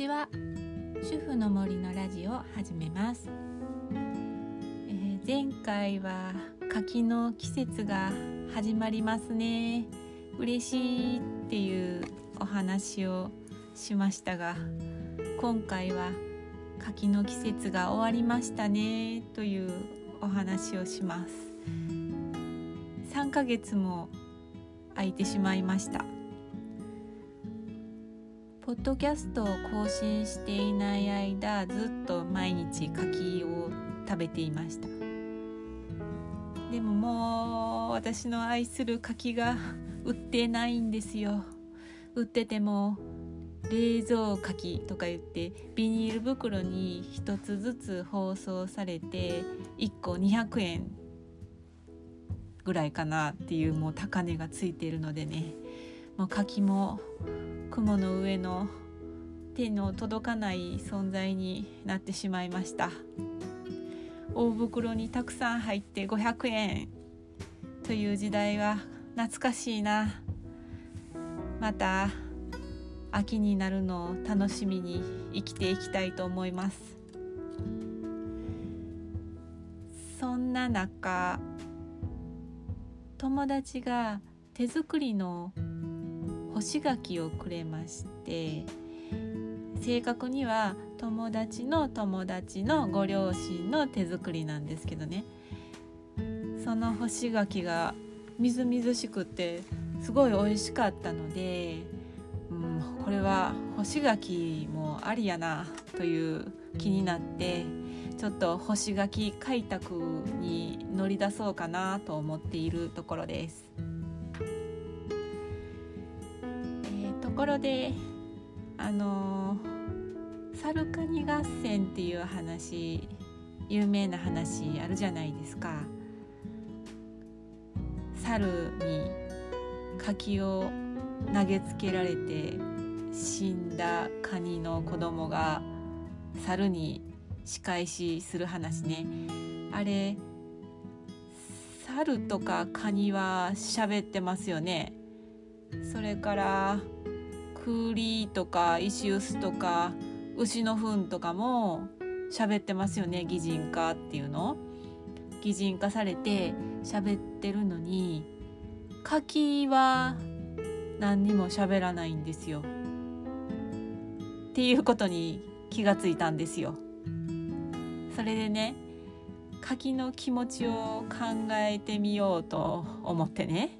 ちは。主婦の森のラジオを始めます、えー、前回は柿の季節が始まりますね。嬉しいっていうお話をしましたが今回は柿の季節が終わりましたねというお話をします。3ヶ月も空いてしまいました。ポッドキャストを更新していない間ずっと毎日柿を食べていました。でももう私の愛する柿が 売ってないんですよ。売ってても冷蔵柿とか言ってビニール袋に1つずつ包装されて1個200円ぐらいかなっていうもう高値がついているのでね。もう柿も雲の上の手の届かない存在になってしまいました。大袋にたくさん入って500円。という時代は懐かしいな。また秋になるのを楽しみに生きていきたいと思います。そんな中友達が手作りの干し柿をくれまして正確には友達の友達のご両親の手作りなんですけどねその干し柿がみずみずしくってすごい美味しかったので、うん、これは干し柿もありやなという気になってちょっと干し柿開拓に乗り出そうかなと思っているところです。ころであのサルカニ合戦っていう話有名な話あるじゃないですか。猿に柿を投げつけられて死んだカニの子供が猿に仕返しする話ねあれ猿とかカニは喋ってますよねそれから栗とか石臼とか牛の糞とかも喋ってますよね擬人化っていうの。擬人化されて喋ってるのに柿は何にも喋らないんですよ。っていうことに気がついたんですよ。それでね柿の気持ちを考えてみようと思ってね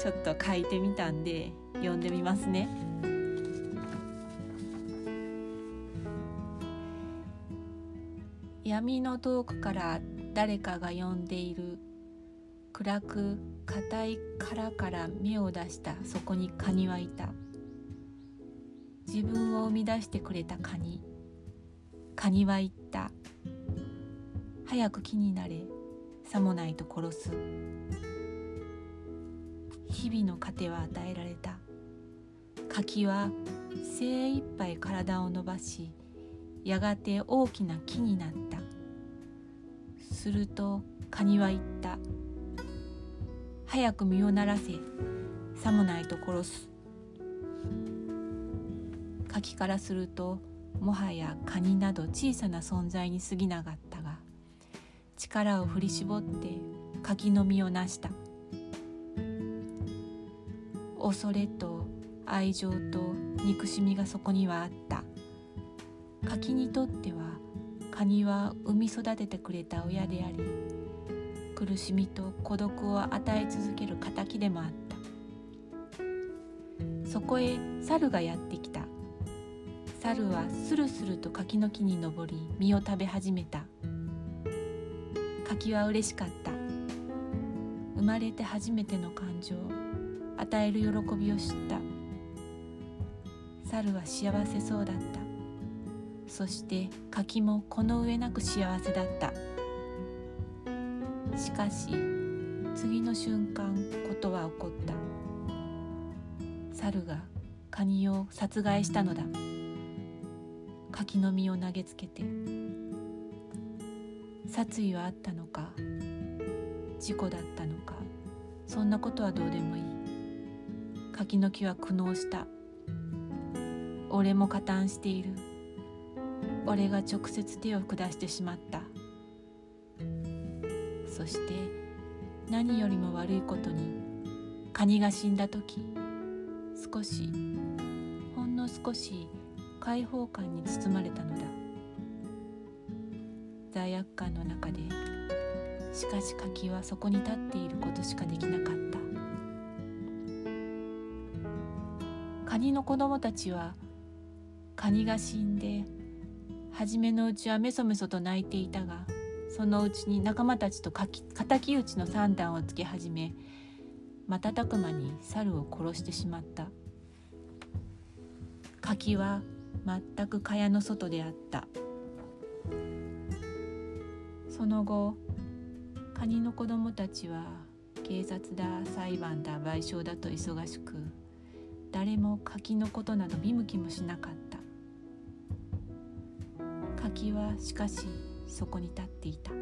ちょっと書いてみたんで読んでみますね。闇の遠くから誰かが呼んでいる暗く硬い殻から目を出した。そこにカニはいた。自分を生み出してくれたカニ。カニは言った。早く木になれ。さもないと殺す。日々の糧は与えられた。柿は精一杯体を伸ばしやがて大きな木になった。するとカニは言った「早く身をならせさもないと殺す」柿からするともはやカニなど小さな存在に過ぎなかったが力を振り絞って柿の実をなした。恐れと愛情と憎しみがそこにはあった。柿にとってはカニは産み育ててくれた親であり苦しみと孤独を与え続ける敵でもあった。そこへ猿がやってきた。猿はスルスルと柿の木に登り実を食べ始めた。柿は嬉しかった。生まれて初めての感情与える喜びを知った。猿は幸せそうだった。そして柿もこの上なく幸せだった。しかし次の瞬間ことは起こった。猿がカニを殺害したのだ。柿の実を投げつけて殺意はあったのか事故だったのかそんなことはどうでもいい。柿の木は苦悩した。俺も加担している。俺が直接手を下してしまった。そして何よりも悪いことにカニが死んだ時少しほんの少し解放感に包まれたのだ。罪悪感の中でしかし柿はそこに立っていることしかできなかった。カニの子供たちはカニが死んで初めのうちはメソメソと泣いていたがそのうちに仲間たちと敵討ちの算段をつけ始め瞬く間に猿を殺してしまった。柿は全く蚊帳の外であった。その後カニの子供たちは警察だ裁判だ賠償だと忙しく誰も柿のことなど見向きもしなかった。はしかしそこに立っていた。っ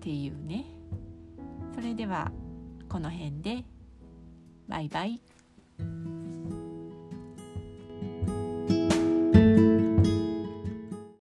ていうね。それではこの辺で。バイバイ。